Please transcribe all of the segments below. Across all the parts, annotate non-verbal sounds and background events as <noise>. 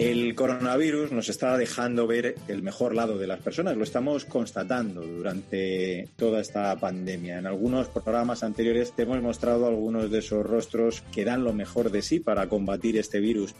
El coronavirus nos está dejando ver el mejor lado de las personas, lo estamos constatando durante toda esta pandemia. En algunos programas anteriores te hemos mostrado algunos de esos rostros que dan lo mejor de sí para combatir este virus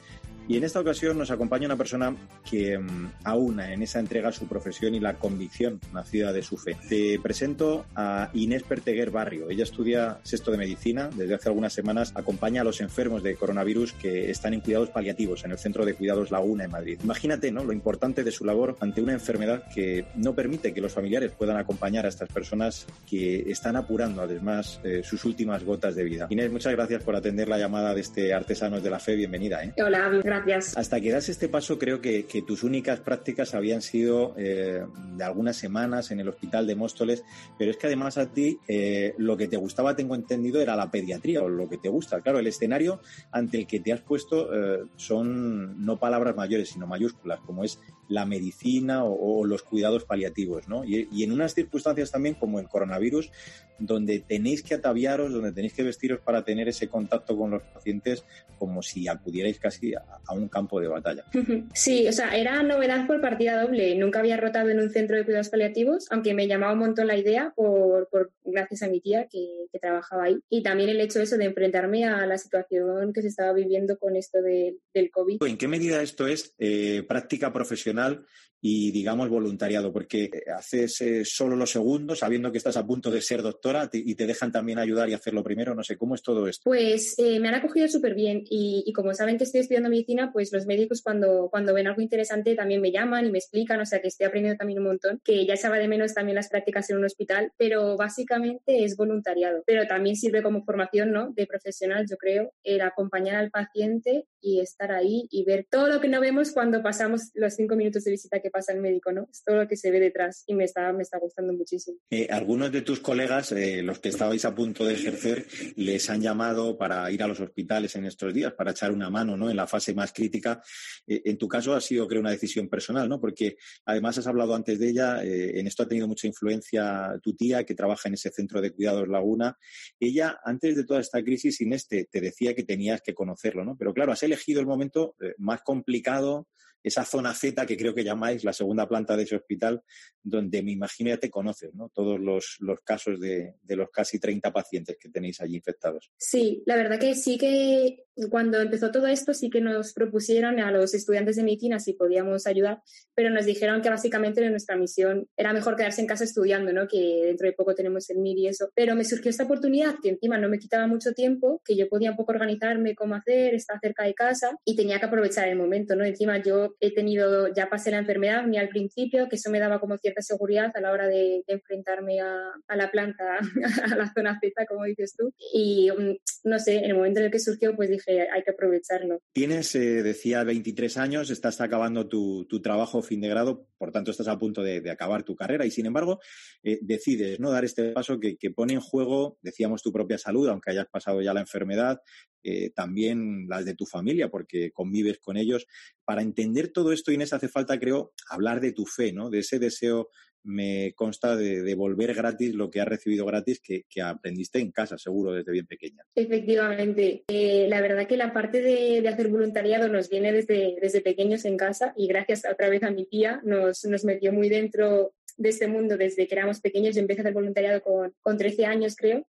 y en esta ocasión nos acompaña una persona que mm, aúna en esa entrega su profesión y la convicción nacida de su fe. Te presento a Inés Perteguer Barrio. Ella estudia sexto de medicina. Desde hace algunas semanas acompaña a los enfermos de coronavirus que están en cuidados paliativos en el Centro de Cuidados Laguna en Madrid. Imagínate ¿no? lo importante de su labor ante una enfermedad que no permite que los familiares puedan acompañar a estas personas que están apurando además eh, sus últimas gotas de vida. Inés, muchas gracias por atender la llamada de este Artesanos de la Fe. Bienvenida. ¿eh? Hola, gracias hasta que das este paso, creo que, tus únicas prácticas habían sido eh, de algunas semanas en el hospital de Móstoles, pero es que además a ti eh, lo que te gustaba, tengo entendido, era la pediatría o lo que te gusta. Claro, el escenario ante el que te has puesto eh, son no palabras mayores, sino mayúsculas, como es la medicina o, los cuidados paliativos, ¿no? Y, y, en unas circunstancias también como el coronavirus, donde tenéis que ataviaros, donde tenéis que vestiros para tener ese contacto con los pacientes como si acudierais casi a, a un campo de batalla. <laughs> Sí, o sea, era novedad por partida doble. Nunca había rotado en un centro de cuidados paliativos, aunque me llamaba un montón la idea por, por gracias a mi tía que, que, trabajaba ahí. Y también el hecho eso de enfrentarme a la situación que se estaba viviendo con esto de, del COVID. ¿En qué medida esto es eh, práctica profesional internacional y, digamos, voluntariado, porque haces eh, solo los segundos sabiendo que estás a punto de ser doctora y te dejan también ayudar y hacerlo primero. No sé, ¿cómo es todo esto? Pues eh, me han acogido súper bien y, y, como saben que estoy estudiando medicina, pues los médicos cuando, cuando ven algo interesante también me llaman y me explican, o sea que estoy aprendiendo también un montón, que ya echaba de menos también las prácticas en un hospital, pero básicamente es voluntariado, pero también sirve como formación, ¿no? De profesional, yo creo, el acompañar al paciente y estar ahí y ver todo lo que no vemos cuando pasamos los cinco minutos de visita que pasa el médico, ¿no? Es todo lo que se ve detrás y me está, me está gustando muchísimo. Eh, algunos de tus colegas, eh, los que estabais a punto de ejercer, les han llamado para ir a los hospitales en estos días, para echar una mano, ¿no? En la fase más crítica. Eh, en tu caso ha sido, creo, una decisión personal, ¿no? Porque además has hablado antes de ella, en esto ha tenido mucha influencia tu tía, que trabaja en ese centro de cuidados Laguna. Ella, antes de toda esta crisis, Inés, te, te decía que tenías que conocerlo, ¿no? Pero claro, has elegido el momento más complicado esa zona Z que creo que llamáis la segunda planta de ese hospital, donde me imagino ya te conoces, ¿no? Todos los, los casos de, de, los casi 30 pacientes que tenéis allí infectados. Sí, la verdad que sí que cuando empezó todo esto sí que nos propusieron a los estudiantes de medicina si podíamos ayudar, pero nos dijeron que básicamente nuestra misión era mejor quedarse en casa estudiando, ¿no? Que dentro de poco tenemos el MIR y eso. Pero me surgió esta oportunidad que encima no me quitaba mucho tiempo, que yo podía un poco organizarme cómo hacer, estar cerca de casa y tenía que aprovechar el momento, ¿no? Encima yo he tenido, ya pasé la enfermedad ni al principio, que eso me daba como cierta seguridad a la hora de, enfrentarme a, la planta, <laughs> a la zona Z, como dices tú. Y mm, no sé, en el momento en el que surgió, pues dije, hay que aprovecharlo. Tienes, eh, decía, 23 años, estás acabando tu, trabajo fin de grado, por tanto estás a punto de, de acabar tu carrera y sin embargo eh, decides no dar este paso que, que pone en juego, decíamos, tu propia salud, aunque hayas pasado ya la enfermedad, eh, también las de tu familia, porque convives con ellos. Para entender todo esto, Inés, hace falta, creo, hablar de tu fe, ¿no? De ese deseo, me consta, de devolver gratis lo que has recibido gratis, que, aprendiste en casa, seguro, desde bien pequeña. Efectivamente. Eh, la verdad que la parte de, de, hacer voluntariado nos viene desde, desde pequeños en casa y gracias otra vez a mi tía nos, nos metió muy dentro de este mundo desde que éramos pequeños. Yo empecé a hacer voluntariado con, con 13 años, creo.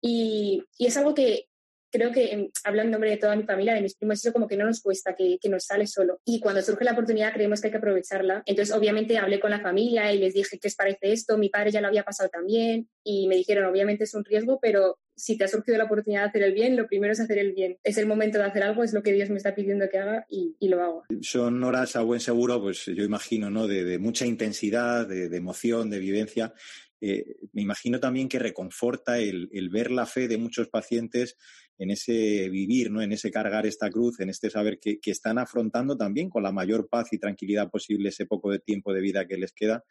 Y, y, es algo que creo que hablando en nombre de toda mi familia, de mis primos, eso como que no nos cuesta, que, que, nos sale solo. Y cuando surge la oportunidad creemos que hay que aprovecharla. Entonces, obviamente, hablé con la familia y les dije, ¿qué os parece esto? Mi padre ya lo había pasado también y me dijeron, obviamente es un riesgo, pero si te ha surgido la oportunidad de hacer el bien, lo primero es hacer el bien. Es el momento de hacer algo, es lo que Dios me está pidiendo que haga y, lo hago. Son horas a buen seguro, pues yo imagino, ¿no? De, mucha intensidad, de, de, emoción, de vivencia. Eh, me imagino también que reconforta el, el ver la fe de muchos pacientes en ese vivir, ¿no? en ese cargar esta cruz, en este saber que, que, están afrontando también con la mayor paz y tranquilidad posible ese poco de tiempo de vida que les queda.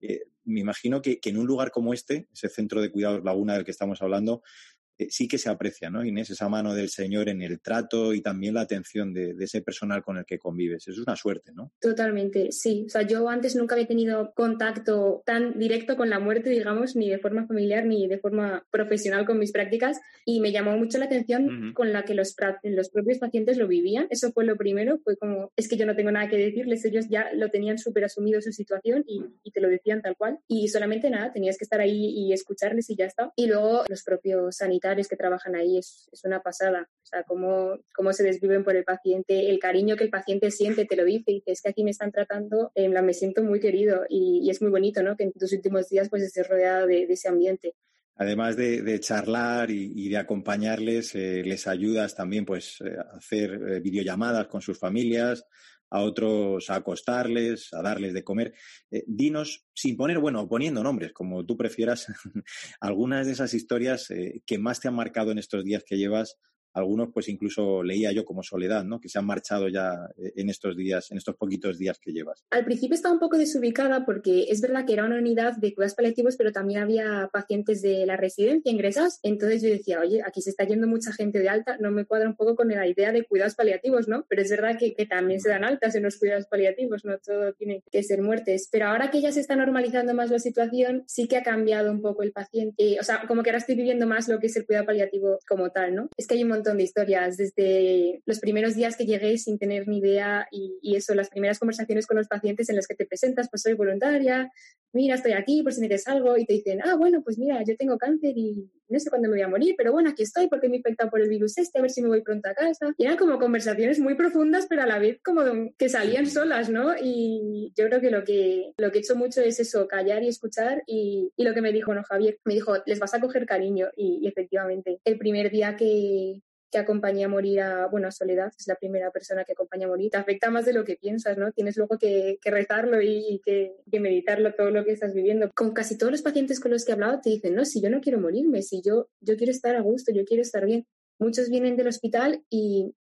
Eh, me imagino que, que, en un lugar como este, ese centro de cuidados Laguna del que estamos hablando, sí que se aprecia, ¿no, Inés? Esa mano del Señor en el trato y también la atención de, ese personal con el que convives. Es una suerte, ¿no? Totalmente, sí. O sea, yo antes nunca había tenido contacto tan directo con la muerte, digamos, ni de forma familiar ni de forma profesional con mis prácticas y me llamó mucho la atención con la que los, los propios pacientes lo vivían. Eso fue lo primero, fue como, es que yo no tengo nada que decirles, ellos ya lo tenían súper asumido su situación y, y te lo decían tal cual. Y solamente nada, tenías que estar ahí y escucharles y ya está. Y luego los propios sanitarios que trabajan ahí es, es una pasada. O sea, cómo, cómo se desviven por el paciente, el cariño que el paciente siente, te lo dice, y dice, es que aquí me están tratando, eh, me siento muy querido y, es muy bonito, ¿no? Que en tus últimos días pues estés rodeado de, ese ambiente además de, charlar y, de acompañarles, eh, les ayudas también pues eh, a hacer videollamadas con sus familias, a otros a acostarles, a darles de comer. Eh, dinos, sin poner, bueno, poniendo nombres, como tú prefieras, <laughs> algunas de esas historias eh, que más te han marcado en estos días que llevas algunos pues incluso leía yo como Soledad, ¿no? Que se han marchado ya eh, en estos días, en estos poquitos días que llevas. Al principio estaba un poco desubicada porque es verdad que era una unidad de cuidados paliativos, pero también había pacientes de la residencia ingresados. Entonces yo decía, oye, aquí se está yendo mucha gente de alta, no me cuadra un poco con la idea de cuidados paliativos, ¿no? Pero es verdad que, que también se dan altas en los cuidados paliativos, no todo tiene que ser muertes. Pero ahora que ya se está normalizando más la situación, sí que ha cambiado un poco el paciente. O sea, como que ahora estoy viviendo más lo que es el cuidado paliativo como tal, ¿no? Es que hay un montón de historias, desde los primeros días que llegué sin tener ni idea y, eso, las primeras conversaciones con los pacientes en las que te presentas, pues soy voluntaria, mira, estoy aquí por si necesitas algo y te dicen, ah, bueno, pues mira, yo tengo cáncer y no sé cuándo me voy a morir, pero bueno, aquí estoy porque me he infectado por el virus este, a ver si me voy pronto a casa. Y eran como conversaciones muy profundas, pero a la vez como que salían solas, ¿no? Y yo creo que lo que, lo que he hecho mucho es eso, callar y escuchar y, y lo que me dijo, no, Javier, me dijo, les vas a coger cariño y efectivamente, el primer día que, que acompañé a morir a, bueno, a Soledad, es la primera persona que acompaña a morir, te afecta más de lo que piensas, ¿no? Tienes luego que, rezarlo y, que, meditarlo todo lo que estás viviendo. Con casi todos los pacientes con los que he hablado te dicen, no, si yo no quiero morirme, si yo, yo quiero estar a gusto, yo quiero estar bien. Muchos vienen del hospital y,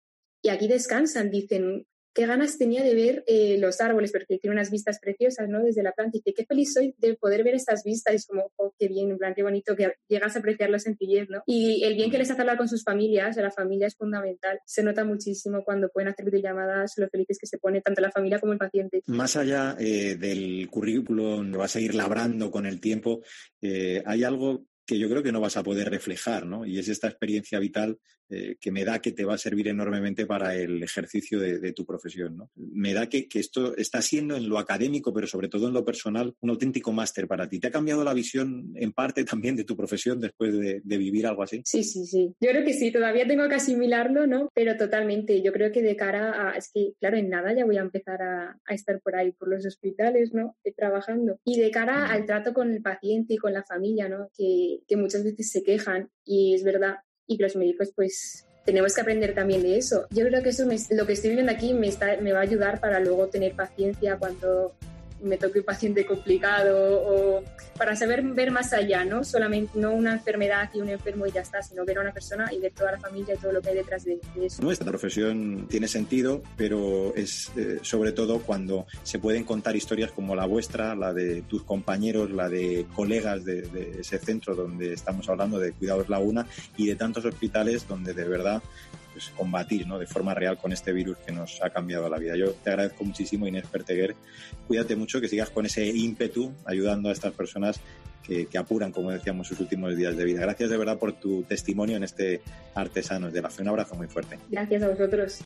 y aquí descansan, dicen, qué ganas tenía de ver eh, los árboles, porque tiene unas vistas preciosas, ¿no? Desde la planta. Y dice, qué feliz soy de poder ver estas vistas. Y es como, oh, qué bien, en plan, qué bonito que llegas a apreciar la sencillez, ¿no? Y el bien que les hace hablar con sus familias, la familia es fundamental. Se nota muchísimo cuando pueden hacer videollamadas, lo felices que se pone tanto la familia como el paciente. Más allá eh, del currículum, lo vas a ir labrando con el tiempo, eh, hay algo que yo creo que no vas a poder reflejar, ¿no? Y es esta experiencia vital eh, que me da que te va a servir enormemente para el ejercicio de, tu profesión, ¿no? Me da que, esto está siendo en lo académico, pero sobre todo en lo personal, un auténtico máster para ti. ¿Te ha cambiado la visión en parte también de tu profesión después de, vivir algo así? Sí, sí, sí. Yo creo que sí, todavía tengo que asimilarlo, ¿no? Pero totalmente. Yo creo que de cara a, es que, claro, en nada ya voy a empezar a, estar por ahí, por los hospitales, ¿no? Trabajando. Y de cara al trato con el paciente y con la familia, ¿no? Que, que, muchas veces se quejan y es verdad. Y los médicos pues tenemos que aprender también de eso. Yo creo que eso lo que estoy viendo aquí me, está, me va a ayudar para luego tener paciencia cuando me toque un paciente complicado o para saber ver más allá, ¿no? Solamente no una enfermedad y un enfermo y ya está, sino ver a una persona y ver toda la familia y todo lo que hay detrás de, eso. Nuestra profesión tiene sentido, pero es eh, sobre todo cuando se pueden contar historias como la vuestra, la de tus compañeros, la de colegas de, de ese centro donde estamos hablando de Cuidados Laguna y de tantos hospitales donde de verdad pues, combatir ¿no? de forma real con este virus que nos ha cambiado la vida. Yo te agradezco muchísimo, Inés Perteguer. Cuídate mucho, que sigas con ese ímpetu ayudando a estas personas que, que, apuran, como decíamos, sus últimos días de vida. Gracias de verdad por tu testimonio en este Artesanos de la Fe. Un abrazo muy fuerte. Gracias a vosotros.